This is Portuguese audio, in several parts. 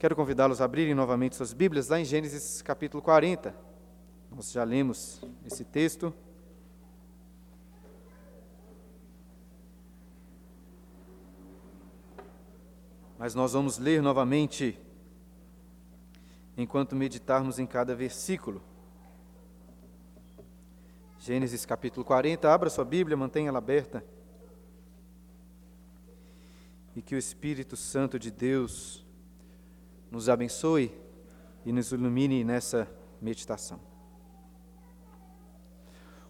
Quero convidá-los a abrirem novamente suas Bíblias lá em Gênesis capítulo 40. Nós já lemos esse texto. Mas nós vamos ler novamente enquanto meditarmos em cada versículo. Gênesis capítulo 40, abra sua Bíblia, mantenha ela aberta. E que o Espírito Santo de Deus nos abençoe e nos ilumine nessa meditação.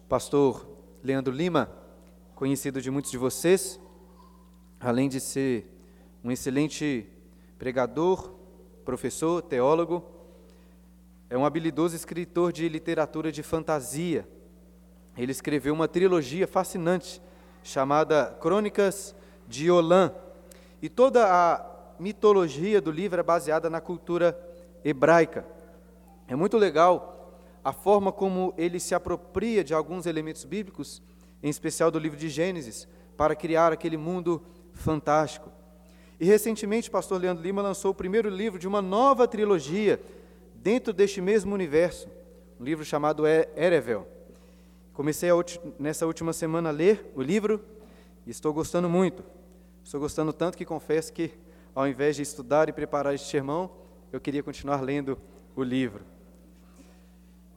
O pastor Leandro Lima, conhecido de muitos de vocês, além de ser um excelente pregador, professor, teólogo, é um habilidoso escritor de literatura de fantasia. Ele escreveu uma trilogia fascinante chamada Crônicas de Olã. E toda a mitologia do livro é baseada na cultura hebraica. É muito legal a forma como ele se apropria de alguns elementos bíblicos, em especial do livro de Gênesis, para criar aquele mundo fantástico. E recentemente o pastor Leandro Lima lançou o primeiro livro de uma nova trilogia dentro deste mesmo universo, um livro chamado Erevel. Comecei nessa última semana a ler o livro e estou gostando muito. Estou gostando tanto que confesso que ao invés de estudar e preparar este sermão, eu queria continuar lendo o livro.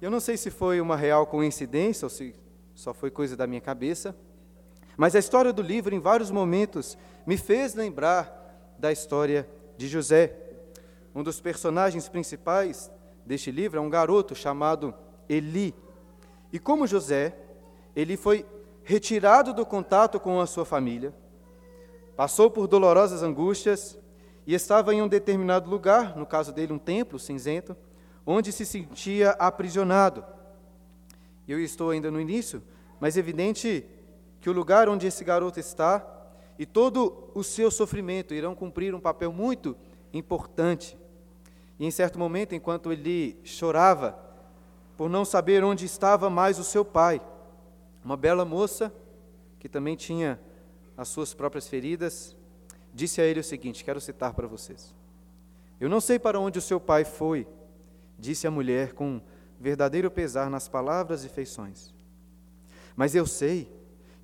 Eu não sei se foi uma real coincidência ou se só foi coisa da minha cabeça, mas a história do livro, em vários momentos, me fez lembrar da história de José. Um dos personagens principais deste livro é um garoto chamado Eli. E como José, ele foi retirado do contato com a sua família, passou por dolorosas angústias, e estava em um determinado lugar, no caso dele, um templo cinzento, onde se sentia aprisionado. Eu estou ainda no início, mas é evidente que o lugar onde esse garoto está e todo o seu sofrimento irão cumprir um papel muito importante. E em certo momento, enquanto ele chorava por não saber onde estava mais o seu pai, uma bela moça que também tinha as suas próprias feridas, disse a ele o seguinte: quero citar para vocês. Eu não sei para onde o seu pai foi, disse a mulher com verdadeiro pesar nas palavras e feições. Mas eu sei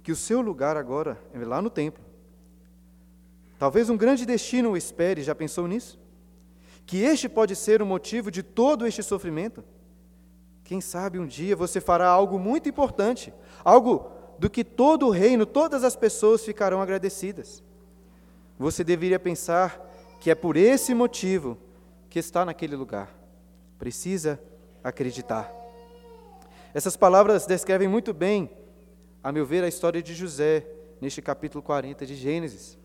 que o seu lugar agora é lá no templo. Talvez um grande destino o espere, já pensou nisso? Que este pode ser o motivo de todo este sofrimento? Quem sabe um dia você fará algo muito importante, algo do que todo o reino, todas as pessoas ficarão agradecidas você deveria pensar que é por esse motivo que está naquele lugar. Precisa acreditar. Essas palavras descrevem muito bem, a meu ver, a história de José neste capítulo 40 de Gênesis.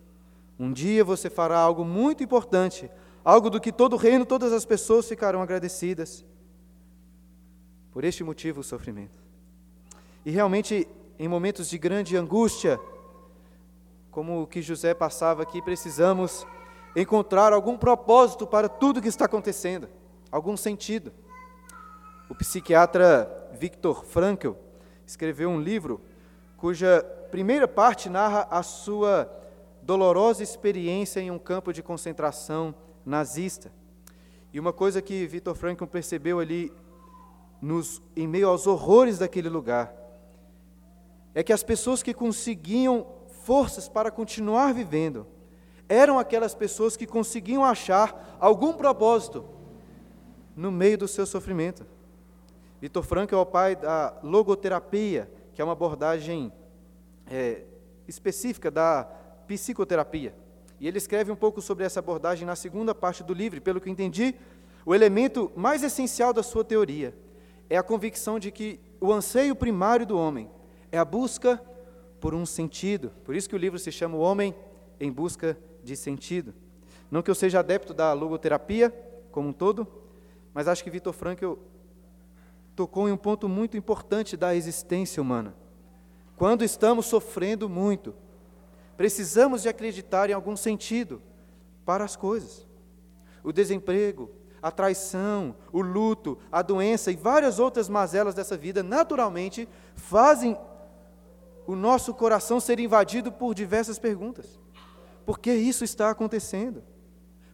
Um dia você fará algo muito importante, algo do que todo o reino, todas as pessoas ficarão agradecidas. Por este motivo, o sofrimento. E realmente, em momentos de grande angústia, como o que José passava aqui, precisamos encontrar algum propósito para tudo que está acontecendo, algum sentido. O psiquiatra Viktor Frankl escreveu um livro cuja primeira parte narra a sua dolorosa experiência em um campo de concentração nazista. E uma coisa que Viktor Frankl percebeu ali nos, em meio aos horrores daquele lugar é que as pessoas que conseguiam forças para continuar vivendo. Eram aquelas pessoas que conseguiam achar algum propósito no meio do seu sofrimento. Vitor Franco é o pai da logoterapia, que é uma abordagem é, específica da psicoterapia. E ele escreve um pouco sobre essa abordagem na segunda parte do livro. Pelo que entendi, o elemento mais essencial da sua teoria é a convicção de que o anseio primário do homem é a busca por um sentido. Por isso que o livro se chama O Homem em Busca de Sentido. Não que eu seja adepto da logoterapia como um todo, mas acho que Vitor Frankl tocou em um ponto muito importante da existência humana. Quando estamos sofrendo muito, precisamos de acreditar em algum sentido para as coisas. O desemprego, a traição, o luto, a doença e várias outras mazelas dessa vida naturalmente fazem o nosso coração ser invadido por diversas perguntas. Por que isso está acontecendo?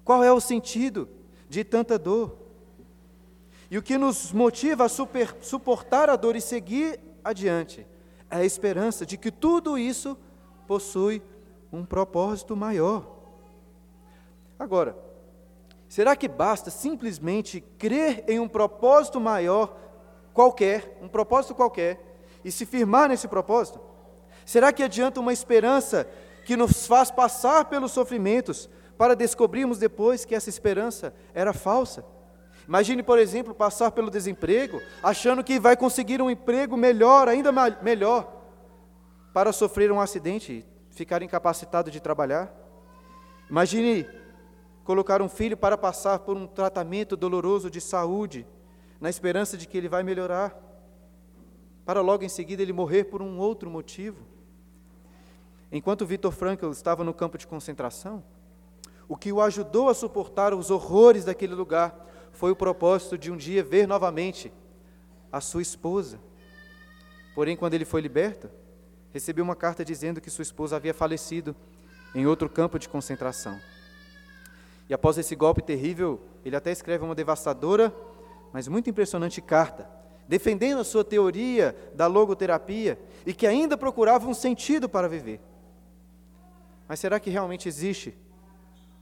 Qual é o sentido de tanta dor. E o que nos motiva a super, suportar a dor e seguir adiante é a esperança de que tudo isso possui um propósito maior. Agora, será que basta simplesmente crer em um propósito maior qualquer, um propósito qualquer, e se firmar nesse propósito? Será que adianta uma esperança que nos faz passar pelos sofrimentos para descobrirmos depois que essa esperança era falsa? Imagine, por exemplo, passar pelo desemprego, achando que vai conseguir um emprego melhor, ainda melhor, para sofrer um acidente e ficar incapacitado de trabalhar. Imagine colocar um filho para passar por um tratamento doloroso de saúde, na esperança de que ele vai melhorar, para logo em seguida ele morrer por um outro motivo. Enquanto Victor Frankl estava no campo de concentração, o que o ajudou a suportar os horrores daquele lugar foi o propósito de um dia ver novamente a sua esposa. Porém, quando ele foi liberto, recebeu uma carta dizendo que sua esposa havia falecido em outro campo de concentração. E após esse golpe terrível, ele até escreve uma devastadora, mas muito impressionante carta, defendendo a sua teoria da logoterapia e que ainda procurava um sentido para viver. Mas será que realmente existe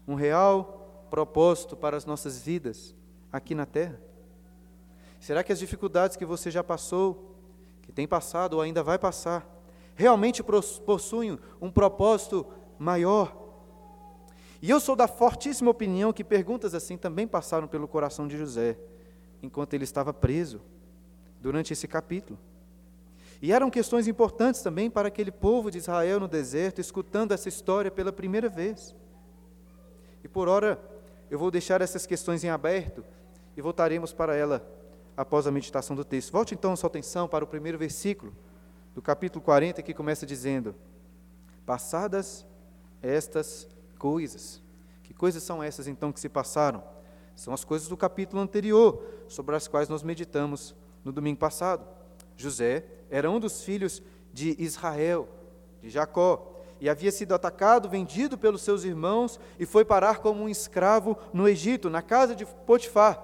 um real propósito para as nossas vidas? aqui na terra? Será que as dificuldades que você já passou, que tem passado ou ainda vai passar, realmente possuem um propósito maior? E eu sou da fortíssima opinião que perguntas assim também passaram pelo coração de José, enquanto ele estava preso, durante esse capítulo. E eram questões importantes também para aquele povo de Israel no deserto, escutando essa história pela primeira vez. E por hora, eu vou deixar essas questões em aberto, e voltaremos para ela após a meditação do texto. Volte então a sua atenção para o primeiro versículo do capítulo 40, que começa dizendo: Passadas estas coisas. Que coisas são essas então que se passaram? São as coisas do capítulo anterior, sobre as quais nós meditamos no domingo passado. José era um dos filhos de Israel, de Jacó, e havia sido atacado, vendido pelos seus irmãos e foi parar como um escravo no Egito, na casa de Potifar,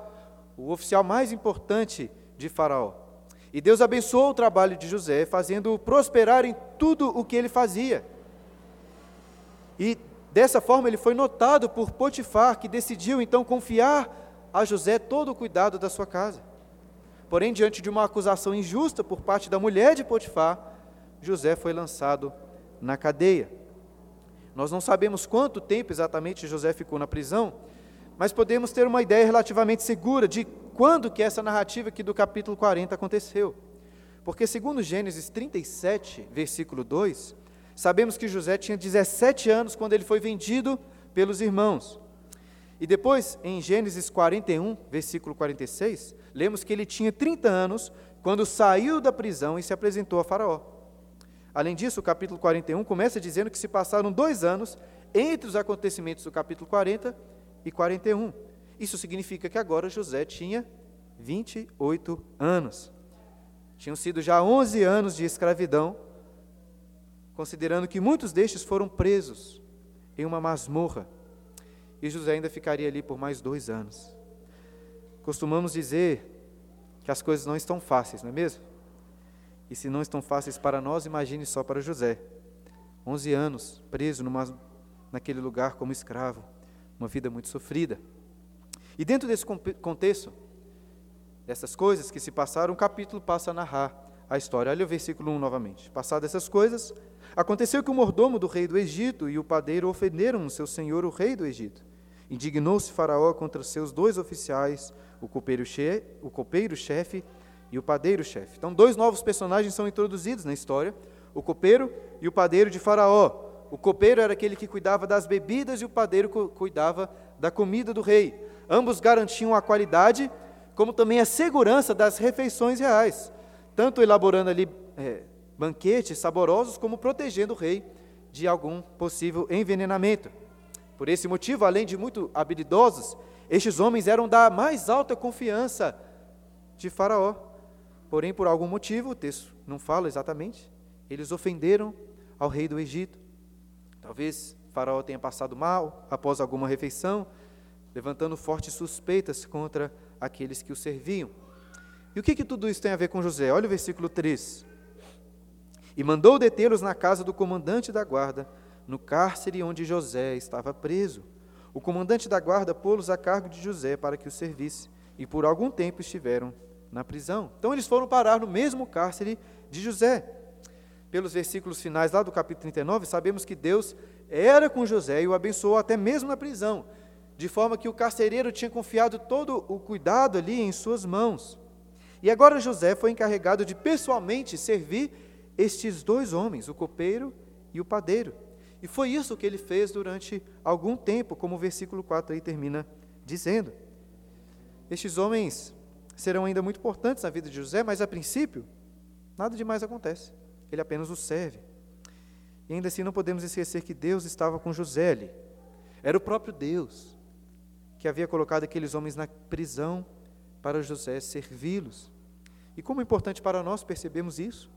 o oficial mais importante de Faraó. E Deus abençoou o trabalho de José, fazendo-o prosperar em tudo o que ele fazia. E dessa forma ele foi notado por Potifar, que decidiu então confiar a José todo o cuidado da sua casa. Porém, diante de uma acusação injusta por parte da mulher de Potifar, José foi lançado na cadeia. Nós não sabemos quanto tempo exatamente José ficou na prisão, mas podemos ter uma ideia relativamente segura de quando que essa narrativa aqui do capítulo 40 aconteceu. Porque segundo Gênesis 37, versículo 2, sabemos que José tinha 17 anos quando ele foi vendido pelos irmãos. E depois, em Gênesis 41, versículo 46, lemos que ele tinha 30 anos quando saiu da prisão e se apresentou a Faraó. Além disso, o capítulo 41 começa dizendo que se passaram dois anos entre os acontecimentos do capítulo 40 e 41. Isso significa que agora José tinha 28 anos. Tinham sido já 11 anos de escravidão, considerando que muitos destes foram presos em uma masmorra. E José ainda ficaria ali por mais dois anos. Costumamos dizer que as coisas não estão fáceis, não é mesmo? E se não estão fáceis para nós, imagine só para José. 11 anos preso numa, naquele lugar como escravo uma vida muito sofrida. E dentro desse contexto, dessas coisas que se passaram, o capítulo passa a narrar a história. Olha o versículo 1 novamente. Passadas essas coisas, aconteceu que o mordomo do rei do Egito e o padeiro ofenderam o seu senhor, o rei do Egito. Indignou-se Faraó contra seus dois oficiais, o copeiro-chefe copeiro e o padeiro-chefe. Então, dois novos personagens são introduzidos na história: o copeiro e o padeiro de Faraó. O copeiro era aquele que cuidava das bebidas e o padeiro cuidava da comida do rei. Ambos garantiam a qualidade, como também a segurança das refeições reais, tanto elaborando ali é, banquetes saborosos, como protegendo o rei de algum possível envenenamento. Por esse motivo, além de muito habilidosos, estes homens eram da mais alta confiança de Faraó. Porém, por algum motivo, o texto não fala exatamente, eles ofenderam ao rei do Egito. Talvez Faraó tenha passado mal após alguma refeição, levantando fortes suspeitas contra aqueles que o serviam. E o que, que tudo isso tem a ver com José? Olha o versículo 3. E mandou detê-los na casa do comandante da guarda, no cárcere onde José estava preso. O comandante da guarda pô-los a cargo de José para que o servisse, e por algum tempo estiveram na prisão. Então eles foram parar no mesmo cárcere de José. Pelos versículos finais lá do capítulo 39, sabemos que Deus era com José e o abençoou até mesmo na prisão, de forma que o carcereiro tinha confiado todo o cuidado ali em suas mãos. E agora José foi encarregado de pessoalmente servir estes dois homens, o copeiro e o padeiro. E foi isso que ele fez durante algum tempo, como o versículo 4 aí termina dizendo. Estes homens serão ainda muito importantes na vida de José, mas a princípio, nada demais acontece. Ele apenas os serve. E ainda assim não podemos esquecer que Deus estava com José ali. Era o próprio Deus que havia colocado aqueles homens na prisão para José servi-los. E como é importante para nós percebemos isso.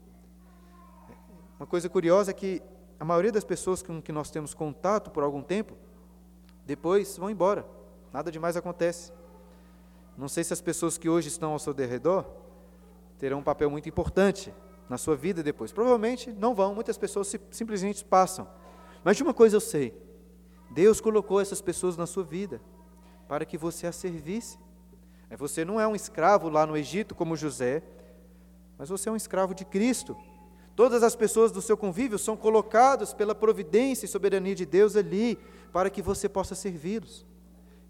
Uma coisa curiosa é que a maioria das pessoas com que nós temos contato por algum tempo, depois vão embora. Nada demais acontece. Não sei se as pessoas que hoje estão ao seu redor terão um papel muito importante na sua vida depois. Provavelmente não vão, muitas pessoas simplesmente passam. Mas de uma coisa eu sei: Deus colocou essas pessoas na sua vida para que você as servisse. É, você não é um escravo lá no Egito como José, mas você é um escravo de Cristo. Todas as pessoas do seu convívio são colocadas pela providência e soberania de Deus ali para que você possa servi-los.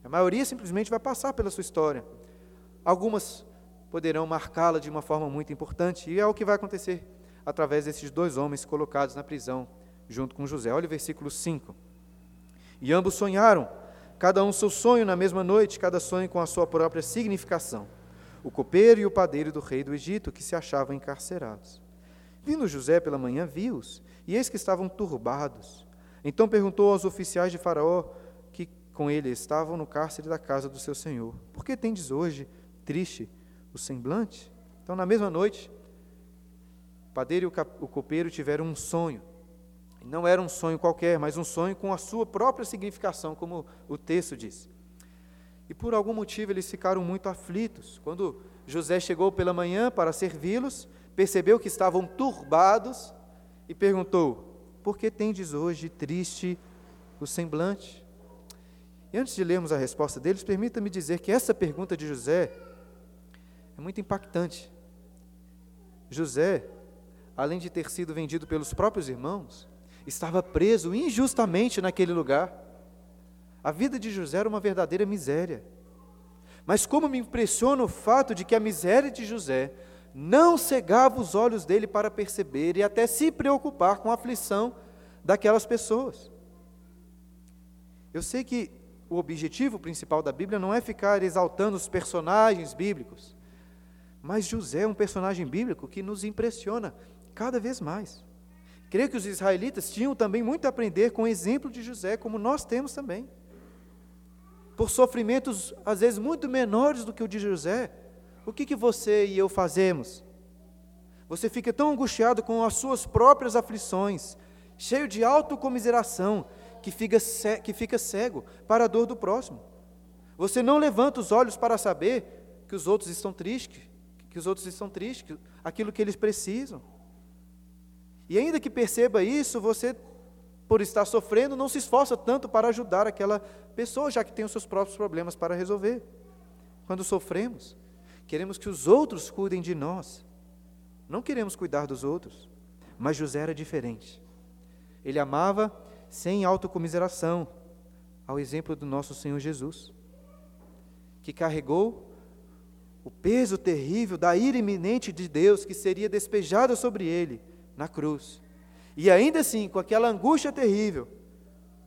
A maioria simplesmente vai passar pela sua história. Algumas poderão marcá-la de uma forma muito importante, e é o que vai acontecer através desses dois homens colocados na prisão junto com José. Olha o versículo 5. E ambos sonharam, cada um seu sonho na mesma noite, cada sonho com a sua própria significação. O copeiro e o padeiro do rei do Egito, que se achavam encarcerados. Vindo José pela manhã, viu-os, e eis que estavam turbados. Então perguntou aos oficiais de Faraó, que com ele estavam no cárcere da casa do seu senhor: Por que tendes hoje triste o semblante? Então, na mesma noite, o padeiro e o copeiro tiveram um sonho. Não era um sonho qualquer, mas um sonho com a sua própria significação, como o texto diz. E por algum motivo eles ficaram muito aflitos. Quando José chegou pela manhã para servi-los, percebeu que estavam turbados e perguntou: Por que tendes hoje triste o semblante? E antes de lermos a resposta deles, permita-me dizer que essa pergunta de José é muito impactante. José, além de ter sido vendido pelos próprios irmãos, estava preso injustamente naquele lugar. A vida de José era uma verdadeira miséria. Mas como me impressiona o fato de que a miséria de José não cegava os olhos dele para perceber e até se preocupar com a aflição daquelas pessoas. Eu sei que o objetivo principal da Bíblia não é ficar exaltando os personagens bíblicos, mas José é um personagem bíblico que nos impressiona cada vez mais. Creio que os israelitas tinham também muito a aprender com o exemplo de José, como nós temos também. Por sofrimentos, às vezes, muito menores do que o de José, o que, que você e eu fazemos? Você fica tão angustiado com as suas próprias aflições, cheio de autocomiseração, que fica, que fica cego para a dor do próximo. Você não levanta os olhos para saber que os outros estão tristes, que os outros estão tristes, aquilo que eles precisam. E ainda que perceba isso, você, por estar sofrendo, não se esforça tanto para ajudar aquela pessoa, já que tem os seus próprios problemas para resolver. Quando sofremos, Queremos que os outros cuidem de nós. Não queremos cuidar dos outros. Mas José era diferente. Ele amava sem autocomiseração, ao exemplo do nosso Senhor Jesus, que carregou o peso terrível da ira iminente de Deus que seria despejada sobre ele na cruz. E ainda assim, com aquela angústia terrível,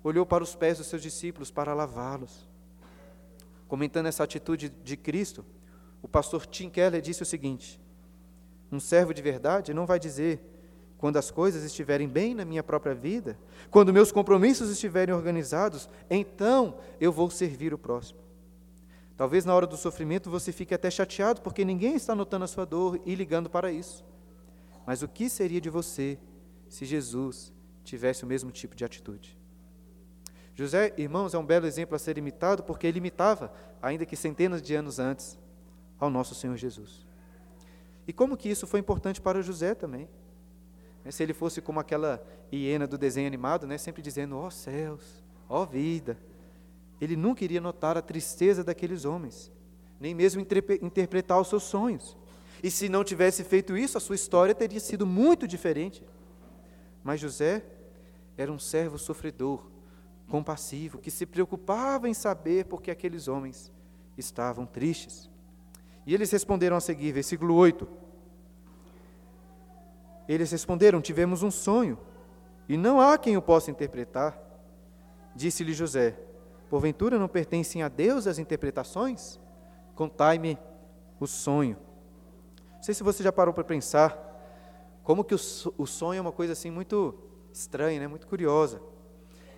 olhou para os pés dos seus discípulos para lavá-los. Comentando essa atitude de Cristo, o pastor Tim Keller disse o seguinte: Um servo de verdade não vai dizer, quando as coisas estiverem bem na minha própria vida, quando meus compromissos estiverem organizados, então eu vou servir o próximo. Talvez na hora do sofrimento você fique até chateado porque ninguém está notando a sua dor e ligando para isso. Mas o que seria de você se Jesus tivesse o mesmo tipo de atitude? José, irmãos, é um belo exemplo a ser imitado porque ele imitava, ainda que centenas de anos antes, ao nosso Senhor Jesus. E como que isso foi importante para José também? Né, se ele fosse como aquela hiena do desenho animado, né, sempre dizendo, ó oh, céus, ó oh, vida, ele nunca iria notar a tristeza daqueles homens, nem mesmo interpretar os seus sonhos. E se não tivesse feito isso, a sua história teria sido muito diferente. Mas José era um servo sofredor, compassivo, que se preocupava em saber por que aqueles homens estavam tristes. E eles responderam a seguir, versículo 8. Eles responderam: Tivemos um sonho, e não há quem o possa interpretar. Disse-lhe José: Porventura não pertencem a Deus as interpretações? Contai-me o sonho. Não sei se você já parou para pensar como que o sonho é uma coisa assim muito estranha, né? muito curiosa.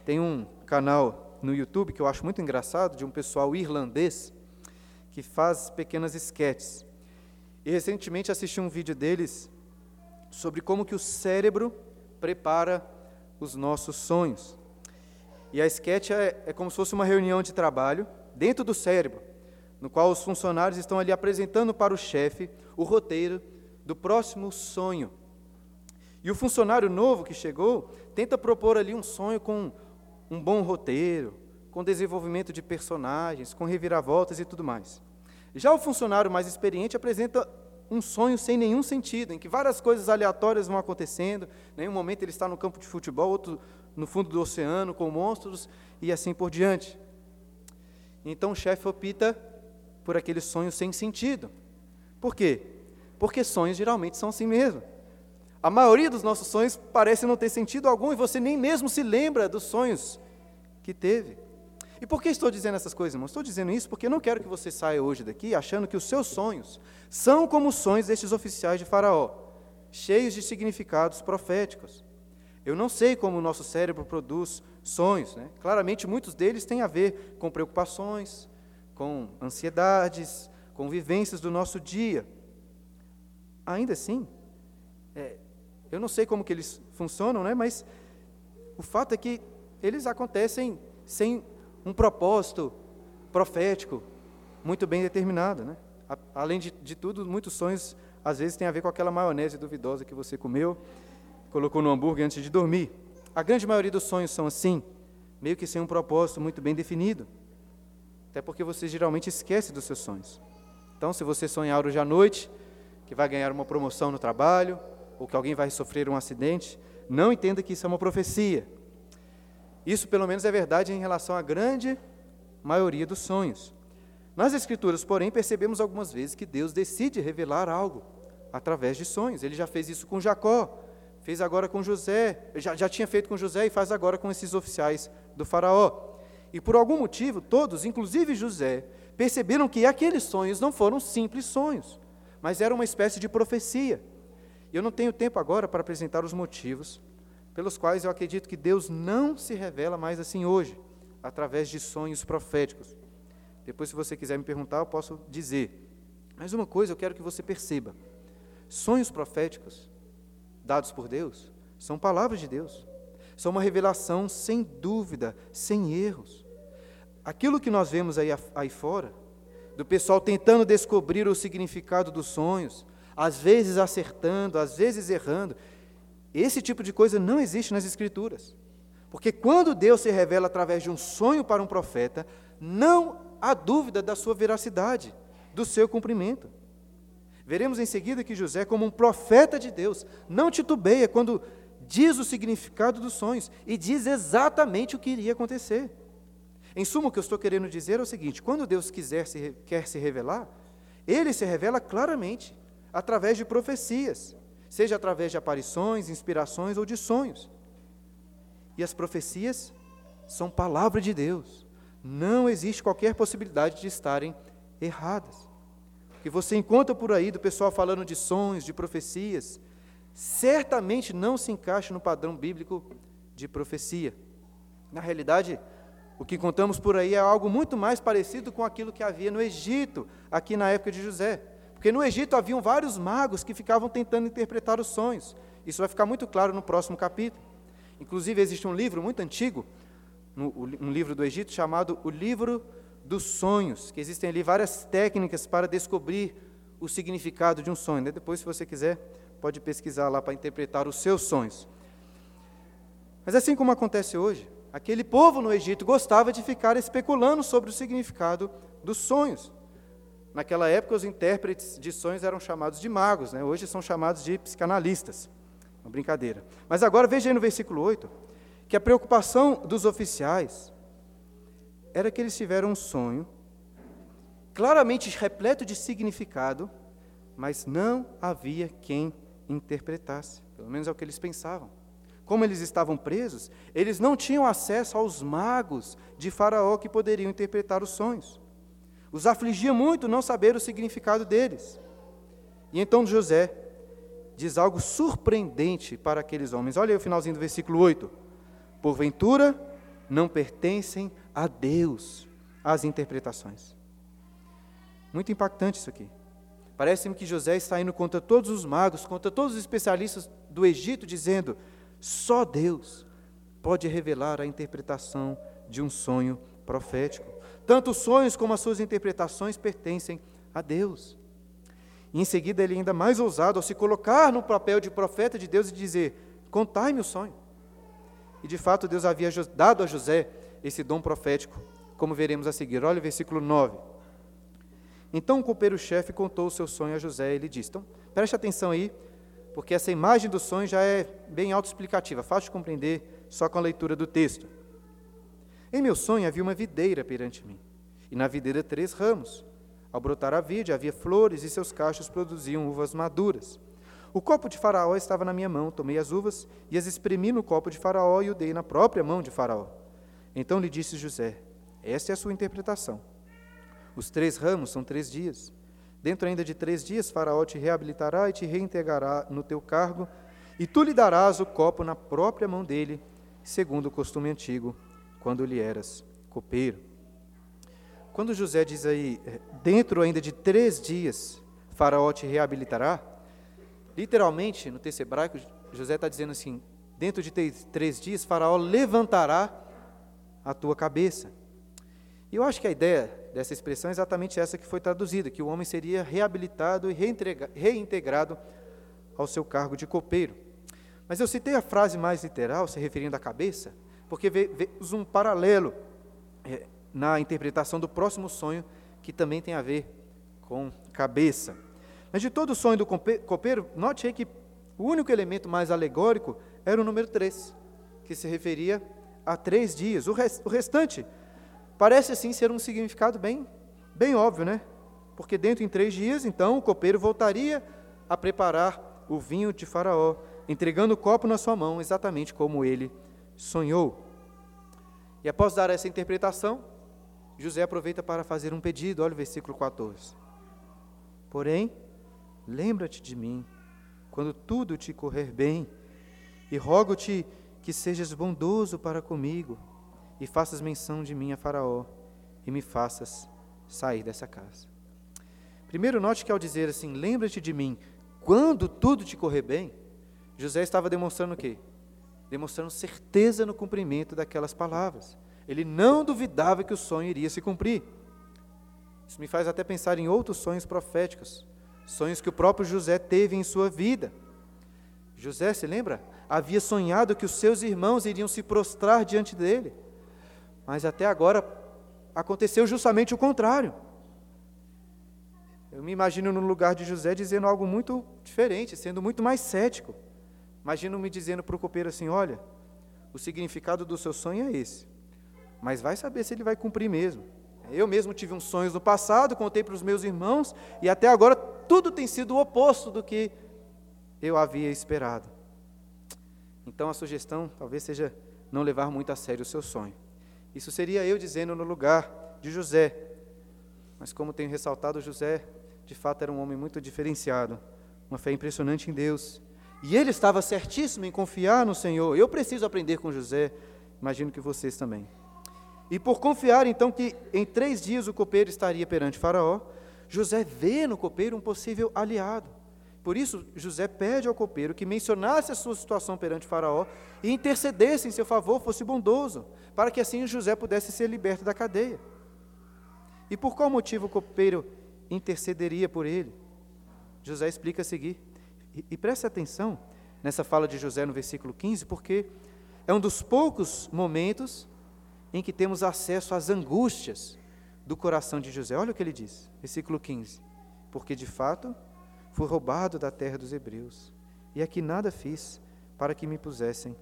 Tem um canal no YouTube que eu acho muito engraçado, de um pessoal irlandês, que faz pequenas esquetes. E recentemente assisti um vídeo deles sobre como que o cérebro prepara os nossos sonhos. E a sketch é, é como se fosse uma reunião de trabalho dentro do cérebro, no qual os funcionários estão ali apresentando para o chefe o roteiro do próximo sonho. E o funcionário novo que chegou tenta propor ali um sonho com um bom roteiro, com desenvolvimento de personagens, com reviravoltas e tudo mais. Já o funcionário mais experiente apresenta um sonho sem nenhum sentido, em que várias coisas aleatórias vão acontecendo. Em um momento ele está no campo de futebol, outro no fundo do oceano com monstros e assim por diante. Então o chefe opta por aquele sonho sem sentido. Por quê? Porque sonhos geralmente são assim mesmo. A maioria dos nossos sonhos parece não ter sentido algum e você nem mesmo se lembra dos sonhos que teve. E por que estou dizendo essas coisas, irmão? Estou dizendo isso porque não quero que você saia hoje daqui achando que os seus sonhos são como os sonhos destes oficiais de Faraó, cheios de significados proféticos. Eu não sei como o nosso cérebro produz sonhos. Né? Claramente, muitos deles têm a ver com preocupações, com ansiedades, com vivências do nosso dia. Ainda assim, é, eu não sei como que eles funcionam, né? mas o fato é que eles acontecem sem um propósito profético muito bem determinado. Né? Além de, de tudo, muitos sonhos às vezes têm a ver com aquela maionese duvidosa que você comeu, colocou no hambúrguer antes de dormir. A grande maioria dos sonhos são assim, meio que sem um propósito muito bem definido. Até porque você geralmente esquece dos seus sonhos. Então, se você sonhar hoje à noite que vai ganhar uma promoção no trabalho, ou que alguém vai sofrer um acidente, não entenda que isso é uma profecia. Isso, pelo menos, é verdade em relação à grande maioria dos sonhos. Nas Escrituras, porém, percebemos algumas vezes que Deus decide revelar algo através de sonhos. Ele já fez isso com Jacó, fez agora com José, já, já tinha feito com José e faz agora com esses oficiais do Faraó. E por algum motivo, todos, inclusive José, perceberam que aqueles sonhos não foram simples sonhos, mas era uma espécie de profecia. Eu não tenho tempo agora para apresentar os motivos pelos quais eu acredito que Deus não se revela mais assim hoje, através de sonhos proféticos. Depois, se você quiser me perguntar, eu posso dizer. Mas uma coisa eu quero que você perceba: sonhos proféticos dados por Deus são palavras de Deus, são uma revelação sem dúvida, sem erros. Aquilo que nós vemos aí, aí fora, do pessoal tentando descobrir o significado dos sonhos, às vezes acertando, às vezes errando, esse tipo de coisa não existe nas Escrituras. Porque quando Deus se revela através de um sonho para um profeta, não há dúvida da sua veracidade, do seu cumprimento. Veremos em seguida que José, como um profeta de Deus, não titubeia quando diz o significado dos sonhos e diz exatamente o que iria acontecer. Em suma, o que eu estou querendo dizer é o seguinte: quando Deus quiser se, quer se revelar, ele se revela claramente, através de profecias seja através de aparições, inspirações ou de sonhos. E as profecias são palavra de Deus. Não existe qualquer possibilidade de estarem erradas. O que você encontra por aí do pessoal falando de sonhos, de profecias, certamente não se encaixa no padrão bíblico de profecia. Na realidade, o que encontramos por aí é algo muito mais parecido com aquilo que havia no Egito, aqui na época de José. Porque no Egito haviam vários magos que ficavam tentando interpretar os sonhos. Isso vai ficar muito claro no próximo capítulo. Inclusive, existe um livro muito antigo, um livro do Egito chamado O Livro dos Sonhos, que existem ali várias técnicas para descobrir o significado de um sonho. Né? Depois, se você quiser, pode pesquisar lá para interpretar os seus sonhos. Mas assim como acontece hoje, aquele povo no Egito gostava de ficar especulando sobre o significado dos sonhos. Naquela época, os intérpretes de sonhos eram chamados de magos, né? hoje são chamados de psicanalistas. Uma brincadeira. Mas agora veja aí no versículo 8 que a preocupação dos oficiais era que eles tiveram um sonho claramente repleto de significado, mas não havia quem interpretasse. Pelo menos é o que eles pensavam. Como eles estavam presos, eles não tinham acesso aos magos de Faraó que poderiam interpretar os sonhos. Os afligia muito não saber o significado deles. E então José diz algo surpreendente para aqueles homens. Olha aí o finalzinho do versículo 8. Porventura, não pertencem a Deus as interpretações. Muito impactante isso aqui. Parece-me que José está indo contra todos os magos, contra todos os especialistas do Egito, dizendo: só Deus pode revelar a interpretação de um sonho profético. Tanto os sonhos como as suas interpretações pertencem a Deus. E em seguida ele é ainda mais ousado ao se colocar no papel de profeta de Deus e dizer: Contai-me o sonho. E de fato Deus havia dado a José esse dom profético, como veremos a seguir. Olha o versículo 9. Então o copeiro-chefe contou o seu sonho a José e ele disse: Então, preste atenção aí, porque essa imagem do sonho já é bem autoexplicativa, fácil de compreender só com a leitura do texto. Em meu sonho havia uma videira perante mim, e na videira três ramos. Ao brotar a vide, havia flores e seus cachos produziam uvas maduras. O copo de Faraó estava na minha mão, tomei as uvas e as espremi no copo de Faraó e o dei na própria mão de Faraó. Então lhe disse José: Esta é a sua interpretação. Os três ramos são três dias. Dentro ainda de três dias, Faraó te reabilitará e te reintegrará no teu cargo, e tu lhe darás o copo na própria mão dele, segundo o costume antigo, quando lhe eras copeiro. Quando José diz aí, é, dentro ainda de três dias, Faraó te reabilitará, literalmente, no texto hebraico, José está dizendo assim: dentro de três dias, Faraó levantará a tua cabeça. E eu acho que a ideia dessa expressão é exatamente essa que foi traduzida, que o homem seria reabilitado e reintegrado ao seu cargo de copeiro. Mas eu citei a frase mais literal, se referindo à cabeça, porque vemos um paralelo é, na interpretação do próximo sonho, que também tem a ver com cabeça. Mas de todo o sonho do copeiro, note aí que o único elemento mais alegórico era o número 3, que se referia a três dias. O restante parece assim ser um significado bem, bem óbvio, né? Porque dentro em três dias, então, o copeiro voltaria a preparar o vinho de Faraó, entregando o copo na sua mão, exatamente como ele sonhou. E após dar essa interpretação, José aproveita para fazer um pedido, olha o versículo 14. Porém, lembra-te de mim, quando tudo te correr bem, e rogo-te que sejas bondoso para comigo, e faças menção de mim a Faraó, e me faças sair dessa casa. Primeiro, note que ao dizer assim, lembra-te de mim, quando tudo te correr bem, José estava demonstrando o quê? Demonstrando certeza no cumprimento daquelas palavras. Ele não duvidava que o sonho iria se cumprir. Isso me faz até pensar em outros sonhos proféticos, sonhos que o próprio José teve em sua vida. José, se lembra? Havia sonhado que os seus irmãos iriam se prostrar diante dele, mas até agora aconteceu justamente o contrário. Eu me imagino no lugar de José dizendo algo muito diferente, sendo muito mais cético. Imagino me dizendo para o copeiro assim: olha, o significado do seu sonho é esse mas vai saber se ele vai cumprir mesmo. Eu mesmo tive uns sonhos no passado, contei para os meus irmãos, e até agora tudo tem sido o oposto do que eu havia esperado. Então a sugestão talvez seja não levar muito a sério o seu sonho. Isso seria eu dizendo no lugar de José. Mas como tenho ressaltado, José de fato era um homem muito diferenciado, uma fé impressionante em Deus. E ele estava certíssimo em confiar no Senhor. Eu preciso aprender com José, imagino que vocês também. E por confiar então que em três dias o copeiro estaria perante Faraó, José vê no copeiro um possível aliado Por isso, José pede ao copeiro que mencionasse a sua situação perante Faraó e intercedesse em seu favor, fosse bondoso, para que assim José pudesse ser liberto da cadeia. E por qual motivo o copeiro intercederia por ele? José explica a seguir. E, e preste atenção nessa fala de José no versículo 15, porque é um dos poucos momentos em que temos acesso às angústias do coração de José. Olha o que ele diz, versículo 15: Porque de fato fui roubado da terra dos hebreus, e aqui nada fiz para que me pusessem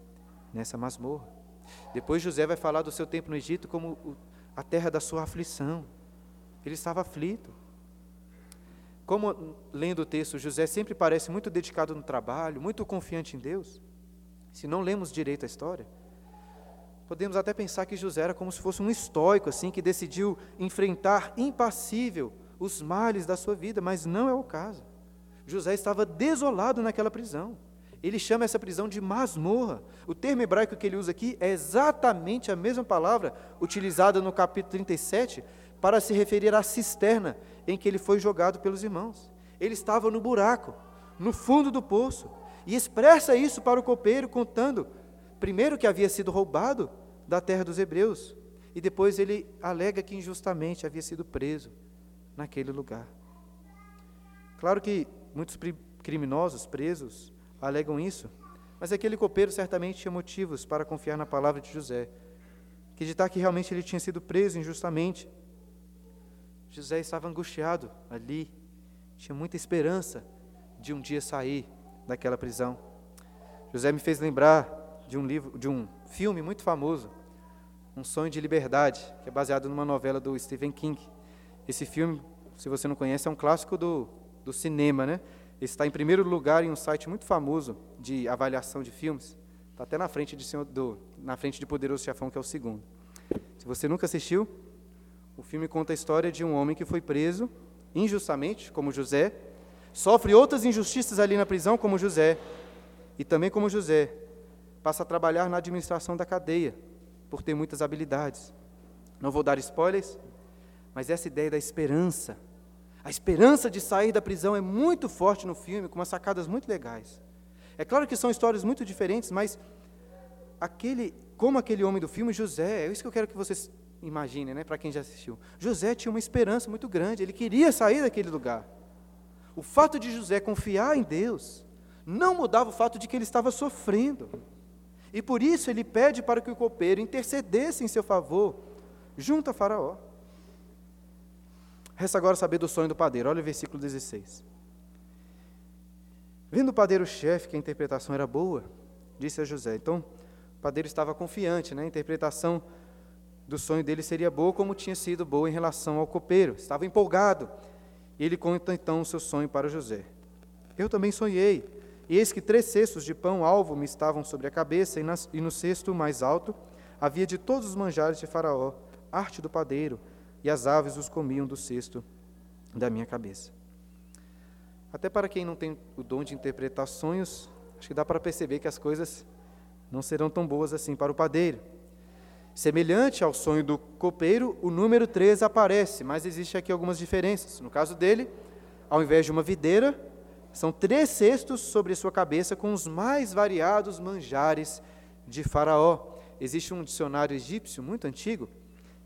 nessa masmorra. Depois José vai falar do seu tempo no Egito como a terra da sua aflição. Ele estava aflito. Como lendo o texto, José sempre parece muito dedicado no trabalho, muito confiante em Deus. Se não lemos direito a história, podemos até pensar que José era como se fosse um estoico, assim, que decidiu enfrentar impassível os males da sua vida, mas não é o caso. José estava desolado naquela prisão. Ele chama essa prisão de masmorra. O termo hebraico que ele usa aqui é exatamente a mesma palavra utilizada no capítulo 37 para se referir à cisterna em que ele foi jogado pelos irmãos. Ele estava no buraco, no fundo do poço, e expressa isso para o copeiro, contando, primeiro, que havia sido roubado da terra dos hebreus, e depois ele alega que injustamente havia sido preso naquele lugar. Claro que muitos criminosos presos alegam isso, mas aquele copeiro certamente tinha motivos para confiar na palavra de José, acreditar que realmente ele tinha sido preso injustamente. José estava angustiado ali, tinha muita esperança de um dia sair daquela prisão. José me fez lembrar de um livro, de um filme muito famoso, Um Sonho de Liberdade, que é baseado numa novela do Stephen King. Esse filme, se você não conhece, é um clássico do, do cinema, né? Está em primeiro lugar em um site muito famoso de avaliação de filmes. Está até na frente de, do, na frente de Poderoso Chefão, que é o segundo. Se você nunca assistiu, o filme conta a história de um homem que foi preso injustamente, como José, sofre outras injustiças ali na prisão, como José, e também como José, passa a trabalhar na administração da cadeia, por ter muitas habilidades. Não vou dar spoilers, mas essa ideia da esperança, a esperança de sair da prisão é muito forte no filme, com umas sacadas muito legais. É claro que são histórias muito diferentes, mas aquele, como aquele homem do filme, José, é isso que eu quero que vocês imaginem, né, para quem já assistiu. José tinha uma esperança muito grande, ele queria sair daquele lugar. O fato de José confiar em Deus não mudava o fato de que ele estava sofrendo. E por isso ele pede para que o copeiro intercedesse em seu favor, junto a Faraó. Resta agora saber do sonho do padeiro. Olha o versículo 16. Vendo o padeiro-chefe que a interpretação era boa, disse a José. Então, o padeiro estava confiante, né? a interpretação do sonho dele seria boa, como tinha sido boa em relação ao copeiro. Estava empolgado. Ele conta então o seu sonho para José. Eu também sonhei, e eis que três cestos de pão alvo me estavam sobre a cabeça, e, nas, e no cesto mais alto havia de todos os manjares de Faraó, arte do padeiro, e as aves os comiam do cesto da minha cabeça. Até para quem não tem o dom de interpretar sonhos, acho que dá para perceber que as coisas não serão tão boas assim para o padeiro. Semelhante ao sonho do copeiro, o número 3 aparece, mas existe aqui algumas diferenças. No caso dele, ao invés de uma videira, são três cestos sobre sua cabeça com os mais variados manjares de Faraó. Existe um dicionário egípcio muito antigo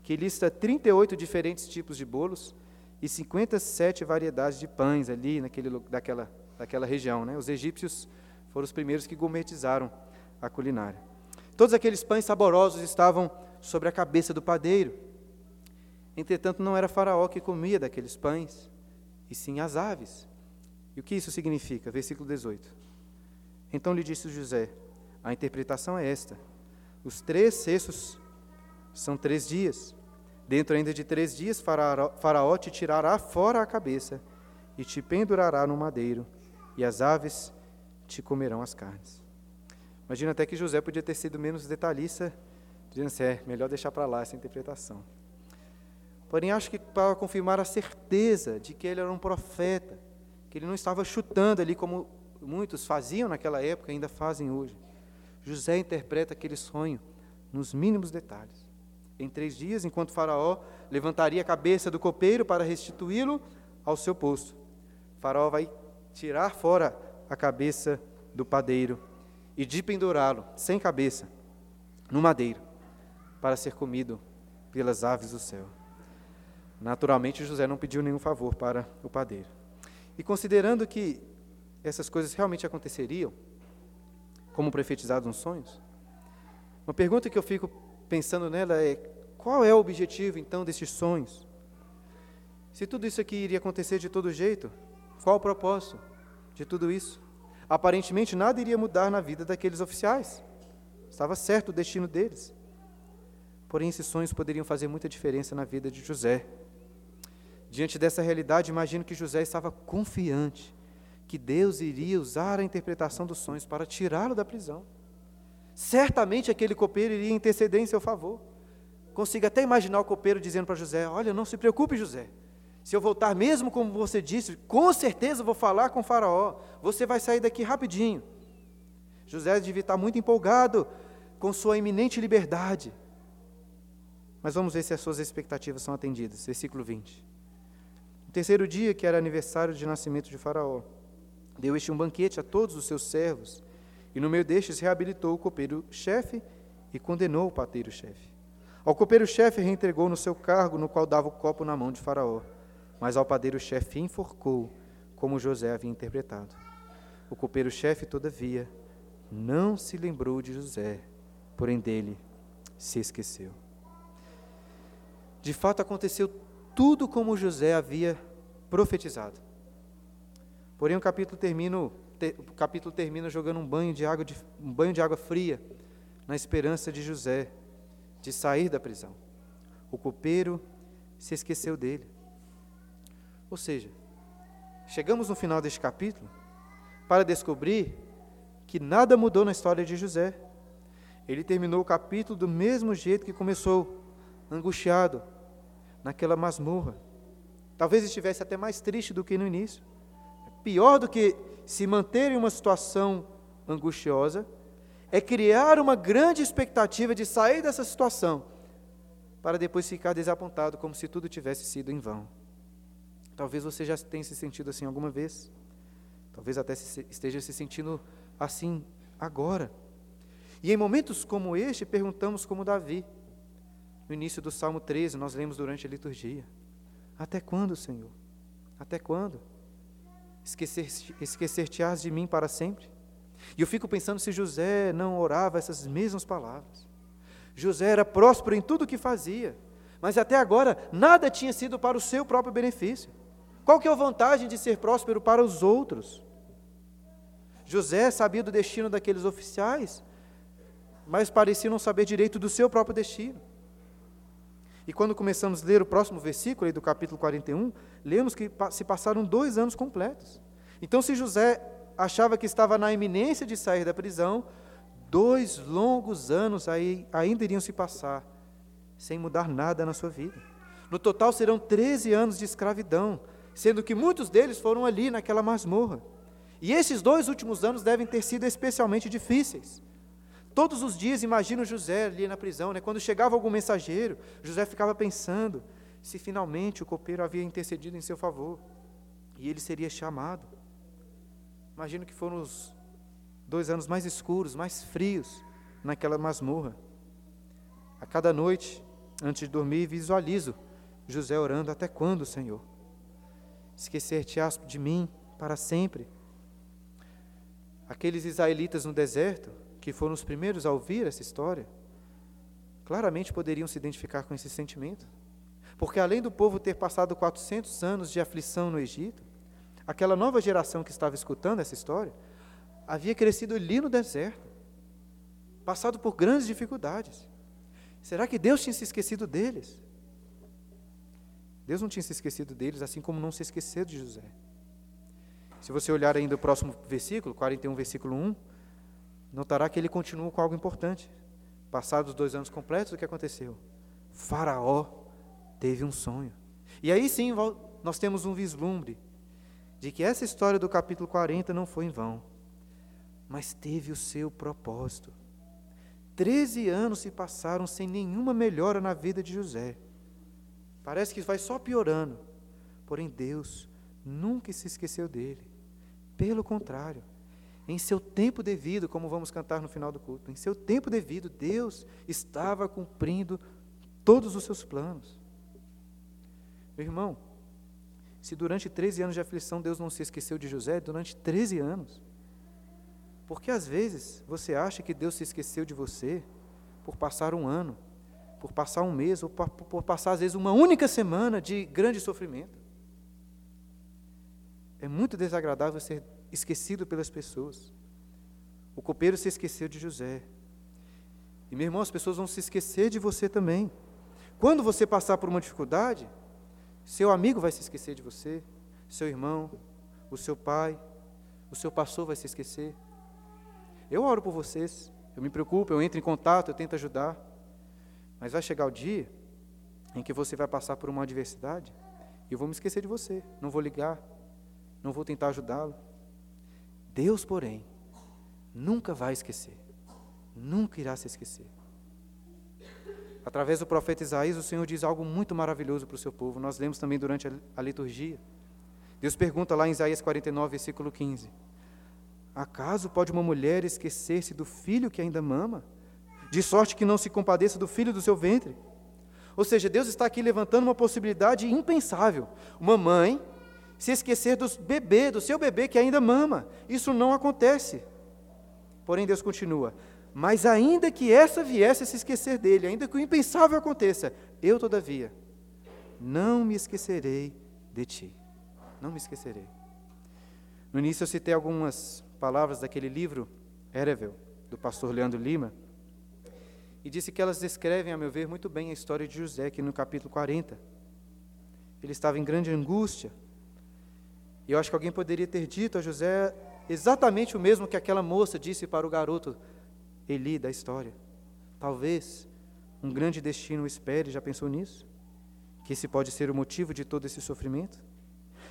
que lista 38 diferentes tipos de bolos e 57 variedades de pães ali naquele, daquela, daquela região. Né? Os egípcios foram os primeiros que gourmetizaram a culinária. Todos aqueles pães saborosos estavam sobre a cabeça do padeiro. Entretanto, não era Faraó que comia daqueles pães, e sim as aves. E o que isso significa? Versículo 18. Então lhe disse José: A interpretação é esta: os três cestos são três dias. Dentro ainda de três dias, Faraó te tirará fora a cabeça e te pendurará no madeiro, e as aves te comerão as carnes. Imagina até que José podia ter sido menos detalhista, dizendo assim, é melhor deixar para lá essa interpretação. Porém, acho que para confirmar a certeza de que ele era um profeta, que ele não estava chutando ali como muitos faziam naquela época, ainda fazem hoje. José interpreta aquele sonho nos mínimos detalhes. Em três dias, enquanto Faraó levantaria a cabeça do copeiro para restituí-lo ao seu posto, Faraó vai tirar fora a cabeça do padeiro e de pendurá-lo, sem cabeça, no madeiro, para ser comido pelas aves do céu. Naturalmente, José não pediu nenhum favor para o padeiro. E considerando que essas coisas realmente aconteceriam, como profetizado nos sonhos, uma pergunta que eu fico pensando nela é: qual é o objetivo então desses sonhos? Se tudo isso aqui iria acontecer de todo jeito, qual o propósito de tudo isso? Aparentemente nada iria mudar na vida daqueles oficiais. Estava certo o destino deles. Porém, esses sonhos poderiam fazer muita diferença na vida de José. Diante dessa realidade, imagino que José estava confiante que Deus iria usar a interpretação dos sonhos para tirá-lo da prisão. Certamente aquele copeiro iria interceder em seu favor. Consigo até imaginar o copeiro dizendo para José: Olha, não se preocupe, José. Se eu voltar mesmo como você disse, com certeza vou falar com Faraó. Você vai sair daqui rapidinho. José devia estar muito empolgado com sua iminente liberdade. Mas vamos ver se as suas expectativas são atendidas. Versículo 20. No terceiro dia, que era aniversário de nascimento de Faraó, deu este um banquete a todos os seus servos, e no meio destes reabilitou o copeiro-chefe e condenou o pateiro-chefe. Ao copeiro-chefe reentregou no seu cargo, no qual dava o copo na mão de Faraó mas ao padeiro-chefe enforcou, como José havia interpretado. O copeiro-chefe, todavia, não se lembrou de José, porém dele se esqueceu. De fato, aconteceu tudo como José havia profetizado. Porém, o capítulo termina, o capítulo termina jogando um banho de água, de, um banho de água fria, na esperança de José de sair da prisão. O copeiro se esqueceu dele. Ou seja, chegamos no final deste capítulo para descobrir que nada mudou na história de José. Ele terminou o capítulo do mesmo jeito que começou, angustiado, naquela masmorra. Talvez estivesse até mais triste do que no início. Pior do que se manter em uma situação angustiosa é criar uma grande expectativa de sair dessa situação, para depois ficar desapontado como se tudo tivesse sido em vão. Talvez você já tenha se sentido assim alguma vez. Talvez até esteja se sentindo assim agora. E em momentos como este, perguntamos como Davi. No início do Salmo 13, nós lemos durante a liturgia: Até quando, Senhor? Até quando? Esquecer-te esquecer de mim para sempre? E eu fico pensando se José não orava essas mesmas palavras. José era próspero em tudo o que fazia, mas até agora nada tinha sido para o seu próprio benefício. Qual que é a vantagem de ser próspero para os outros? José sabia do destino daqueles oficiais, mas parecia não saber direito do seu próprio destino. E quando começamos a ler o próximo versículo, aí do capítulo 41, lemos que se passaram dois anos completos. Então, se José achava que estava na iminência de sair da prisão, dois longos anos aí ainda iriam se passar, sem mudar nada na sua vida. No total serão 13 anos de escravidão, sendo que muitos deles foram ali naquela masmorra. E esses dois últimos anos devem ter sido especialmente difíceis. Todos os dias, imagino José ali na prisão, né? quando chegava algum mensageiro, José ficava pensando se finalmente o copeiro havia intercedido em seu favor e ele seria chamado. Imagino que foram os dois anos mais escuros, mais frios naquela masmorra. A cada noite, antes de dormir, visualizo José orando: Até quando, Senhor? Esquecer-te-ás de mim para sempre. Aqueles israelitas no deserto, que foram os primeiros a ouvir essa história, claramente poderiam se identificar com esse sentimento. Porque além do povo ter passado 400 anos de aflição no Egito, aquela nova geração que estava escutando essa história havia crescido ali no deserto, passado por grandes dificuldades. Será que Deus tinha se esquecido deles? Deus não tinha se esquecido deles, assim como não se esqueceu de José. Se você olhar ainda o próximo versículo, 41, versículo 1, notará que ele continua com algo importante. Passados dois anos completos, o que aconteceu? Faraó teve um sonho. E aí sim, nós temos um vislumbre de que essa história do capítulo 40 não foi em vão, mas teve o seu propósito. Treze anos se passaram sem nenhuma melhora na vida de José. Parece que vai só piorando. Porém, Deus nunca se esqueceu dele. Pelo contrário, em seu tempo devido, como vamos cantar no final do culto, em seu tempo devido, Deus estava cumprindo todos os seus planos. Meu irmão, se durante 13 anos de aflição Deus não se esqueceu de José, durante 13 anos, porque às vezes você acha que Deus se esqueceu de você por passar um ano, por passar um mês, ou por, passar às vezes uma única semana de grande sofrimento. É muito desagradável ser esquecido pelas pessoas. O copeiro se esqueceu de José. E, meu irmão, as pessoas vão se esquecer de você também. Quando você passar por uma dificuldade, seu amigo vai se esquecer de você, seu irmão, o seu pai, o seu pastor vai se esquecer. Eu oro por vocês, eu me preocupo, eu entro em contato, eu tento ajudar. Mas vai chegar o dia em que você vai passar por uma adversidade e eu vou me esquecer de você, não vou ligar, não vou tentar ajudá-lo. Deus, porém, nunca vai esquecer, nunca irá se esquecer. Através do profeta Isaías, o Senhor diz algo muito maravilhoso para o seu povo. Nós lemos também durante a liturgia. Deus pergunta lá em Isaías 49, versículo 15: Acaso pode uma mulher esquecer-se do filho que ainda mama, de sorte que não se compadeça do filho do seu ventre? Ou seja, Deus está aqui levantando uma possibilidade impensável. Uma mãe se esquecer do bebê, do seu bebê que ainda mama. Isso não acontece. Porém, Deus continua: Mas ainda que essa viesse a se esquecer dele, ainda que o impensável aconteça, eu, todavia, não me esquecerei de ti. Não me esquecerei. No início eu citei algumas palavras daquele livro, Erevel, do pastor Leandro Lima, e disse que elas descrevem, a meu ver, muito bem a história de José, aqui no capítulo 40. Ele estava em grande angústia, e eu acho que alguém poderia ter dito a José exatamente o mesmo que aquela moça disse para o garoto Eli da história. Talvez um grande destino o espere, já pensou nisso? Que esse pode ser o motivo de todo esse sofrimento?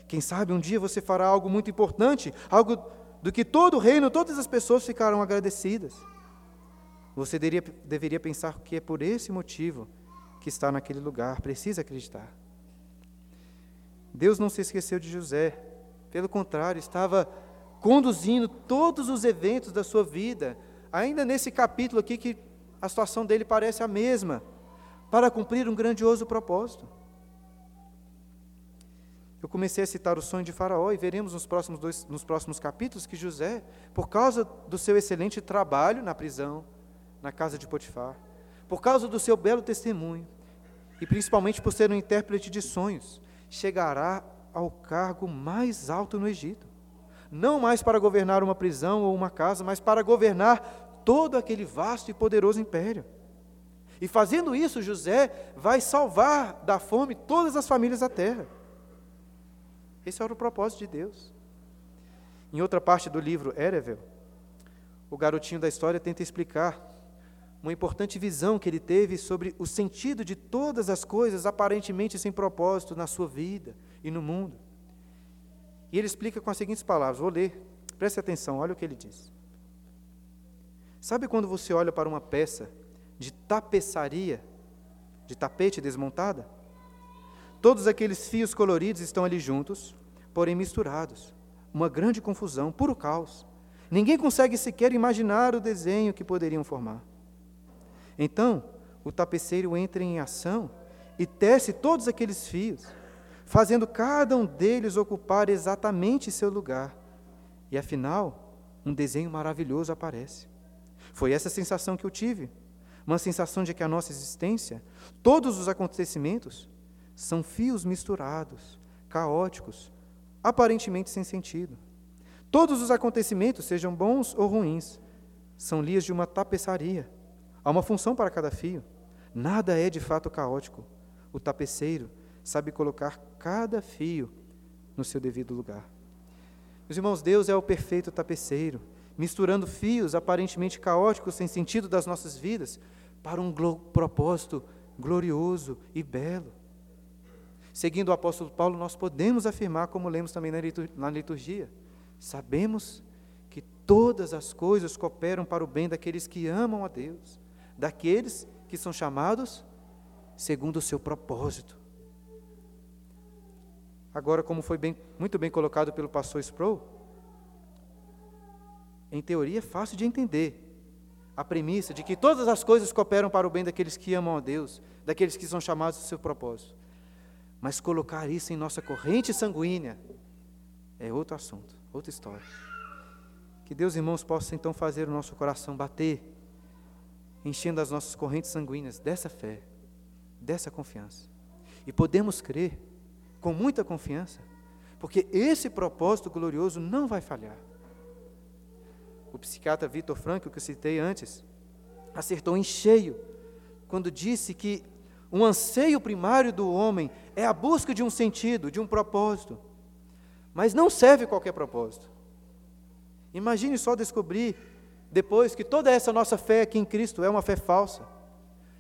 Quem sabe um dia você fará algo muito importante, algo do que todo o reino, todas as pessoas ficarão agradecidas. Você deveria, deveria pensar que é por esse motivo que está naquele lugar, precisa acreditar. Deus não se esqueceu de José, pelo contrário, estava conduzindo todos os eventos da sua vida, ainda nesse capítulo aqui que a situação dele parece a mesma, para cumprir um grandioso propósito. Eu comecei a citar o sonho de Faraó e veremos nos próximos, dois, nos próximos capítulos que José, por causa do seu excelente trabalho na prisão, na casa de Potifar, por causa do seu belo testemunho, e principalmente por ser um intérprete de sonhos, chegará ao cargo mais alto no Egito. Não mais para governar uma prisão ou uma casa, mas para governar todo aquele vasto e poderoso império. E fazendo isso, José vai salvar da fome todas as famílias da terra. Esse era o propósito de Deus. Em outra parte do livro Erevel, o garotinho da história tenta explicar uma importante visão que ele teve sobre o sentido de todas as coisas aparentemente sem propósito na sua vida e no mundo. E ele explica com as seguintes palavras: vou ler, preste atenção, olha o que ele diz. Sabe quando você olha para uma peça de tapeçaria, de tapete desmontada? Todos aqueles fios coloridos estão ali juntos, porém misturados. Uma grande confusão, puro caos. Ninguém consegue sequer imaginar o desenho que poderiam formar. Então, o tapeceiro entra em ação e tece todos aqueles fios, fazendo cada um deles ocupar exatamente seu lugar. E afinal, um desenho maravilhoso aparece. Foi essa sensação que eu tive, uma sensação de que a nossa existência, todos os acontecimentos, são fios misturados, caóticos, aparentemente sem sentido. Todos os acontecimentos, sejam bons ou ruins, são lias de uma tapeçaria. Há uma função para cada fio. Nada é de fato caótico. O tapeceiro sabe colocar cada fio no seu devido lugar. Meus irmãos, Deus é o perfeito tapeceiro, misturando fios aparentemente caóticos, sem sentido das nossas vidas, para um propósito glorioso e belo. Seguindo o apóstolo Paulo, nós podemos afirmar, como lemos também na liturgia, sabemos que todas as coisas cooperam para o bem daqueles que amam a Deus, daqueles que são chamados segundo o seu propósito. Agora, como foi bem, muito bem colocado pelo pastor Sproul, em teoria, é fácil de entender. A premissa de que todas as coisas cooperam para o bem daqueles que amam a Deus, daqueles que são chamados do seu propósito. Mas colocar isso em nossa corrente sanguínea é outro assunto, outra história. Que Deus, irmãos, possa então fazer o nosso coração bater, enchendo as nossas correntes sanguíneas dessa fé, dessa confiança. E podemos crer com muita confiança, porque esse propósito glorioso não vai falhar. O psiquiatra Vitor Frankl, que eu citei antes, acertou em cheio quando disse que um anseio primário do homem é a busca de um sentido, de um propósito. Mas não serve qualquer propósito. Imagine só descobrir depois que toda essa nossa fé aqui em Cristo é uma fé falsa.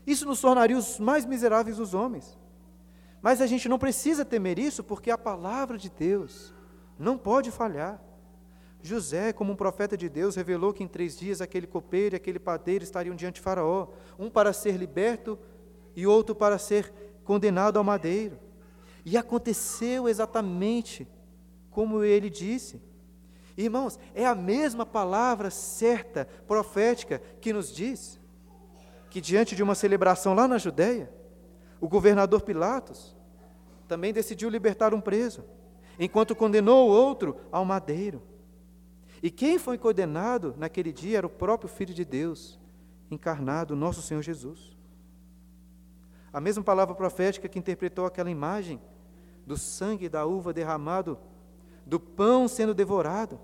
Isso nos tornaria os mais miseráveis dos homens. Mas a gente não precisa temer isso, porque a palavra de Deus não pode falhar. José, como um profeta de Deus, revelou que em três dias aquele copeiro e aquele padeiro estariam diante de Faraó, um para ser liberto e outro para ser condenado ao madeiro. E aconteceu exatamente como ele disse. Irmãos, é a mesma palavra certa, profética, que nos diz que diante de uma celebração lá na Judéia, o governador Pilatos também decidiu libertar um preso, enquanto condenou o outro ao madeiro. E quem foi condenado naquele dia era o próprio Filho de Deus, encarnado, nosso Senhor Jesus. A mesma palavra profética que interpretou aquela imagem do sangue da uva derramado, do pão sendo devorado,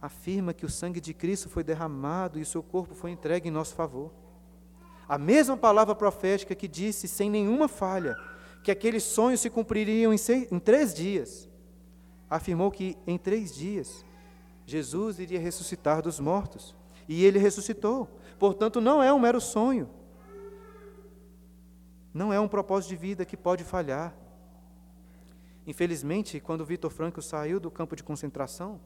afirma que o sangue de Cristo foi derramado e o seu corpo foi entregue em nosso favor. A mesma palavra profética que disse, sem nenhuma falha, que aqueles sonhos se cumpririam em, seis, em três dias, afirmou que em três dias Jesus iria ressuscitar dos mortos. E ele ressuscitou. Portanto, não é um mero sonho, não é um propósito de vida que pode falhar. Infelizmente, quando Vitor Franco saiu do campo de concentração,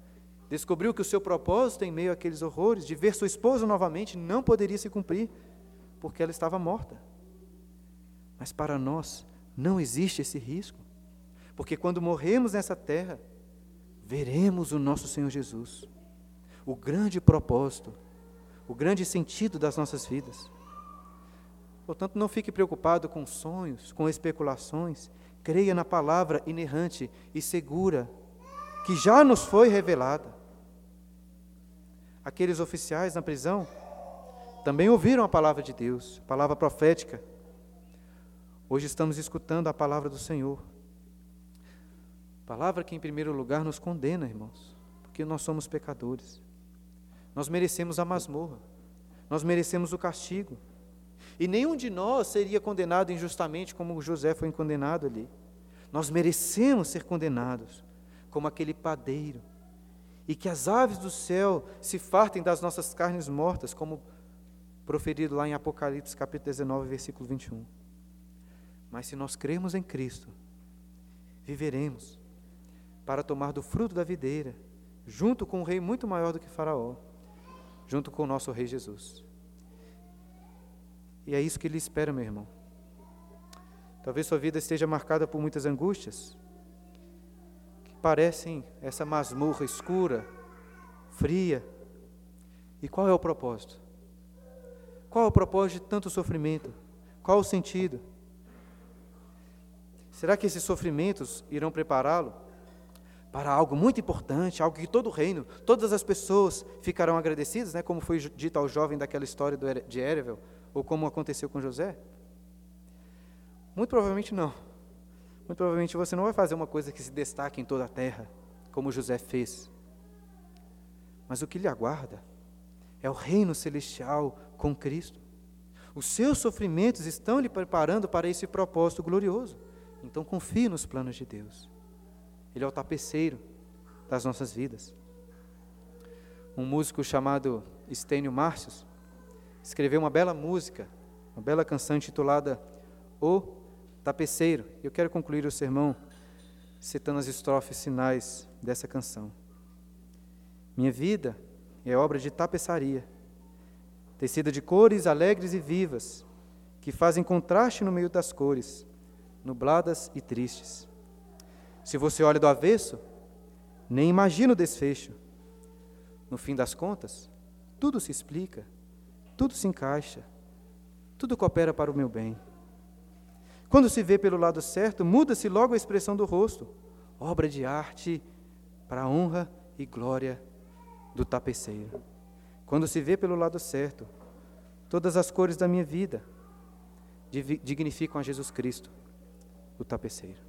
descobriu que o seu propósito, em meio àqueles horrores, de ver sua esposa novamente, não poderia se cumprir, porque ela estava morta. Mas para nós não existe esse risco, porque quando morremos nessa terra, veremos o nosso Senhor Jesus, o grande propósito, o grande sentido das nossas vidas. Portanto, não fique preocupado com sonhos, com especulações. Creia na palavra inerrante e segura que já nos foi revelada. Aqueles oficiais na prisão também ouviram a palavra de Deus, palavra profética. Hoje estamos escutando a palavra do Senhor. Palavra que, em primeiro lugar, nos condena, irmãos, porque nós somos pecadores. Nós merecemos a masmorra, nós merecemos o castigo. E nenhum de nós seria condenado injustamente como José foi condenado ali. Nós merecemos ser condenados como aquele padeiro. E que as aves do céu se fartem das nossas carnes mortas, como proferido lá em Apocalipse capítulo 19, versículo 21. Mas se nós cremos em Cristo, viveremos para tomar do fruto da videira, junto com um rei muito maior do que Faraó, junto com o nosso rei Jesus. E é isso que Ele espera, meu irmão. Talvez sua vida esteja marcada por muitas angústias, que parecem essa masmorra escura, fria. E qual é o propósito? Qual é o propósito de tanto sofrimento? Qual o sentido? Será que esses sofrimentos irão prepará-lo para algo muito importante, algo que todo o reino, todas as pessoas ficarão agradecidas, né? como foi dito ao jovem daquela história de Erevel? Ou como aconteceu com José? Muito provavelmente não. Muito provavelmente você não vai fazer uma coisa que se destaque em toda a terra, como José fez. Mas o que lhe aguarda é o reino celestial com Cristo. Os seus sofrimentos estão lhe preparando para esse propósito glorioso. Então confie nos planos de Deus. Ele é o tapeceiro das nossas vidas. Um músico chamado Estênio Márcios, escreveu uma bela música, uma bela canção intitulada O Tapeceiro. Eu quero concluir o sermão citando as estrofes finais dessa canção. Minha vida é obra de tapeçaria, tecida de cores alegres e vivas, que fazem contraste no meio das cores, nubladas e tristes. Se você olha do avesso, nem imagina o desfecho. no fim das contas, tudo se explica, tudo se encaixa, tudo coopera para o meu bem. Quando se vê pelo lado certo, muda-se logo a expressão do rosto, obra de arte para a honra e glória do tapeceiro. Quando se vê pelo lado certo, todas as cores da minha vida dignificam a Jesus Cristo, o tapeceiro.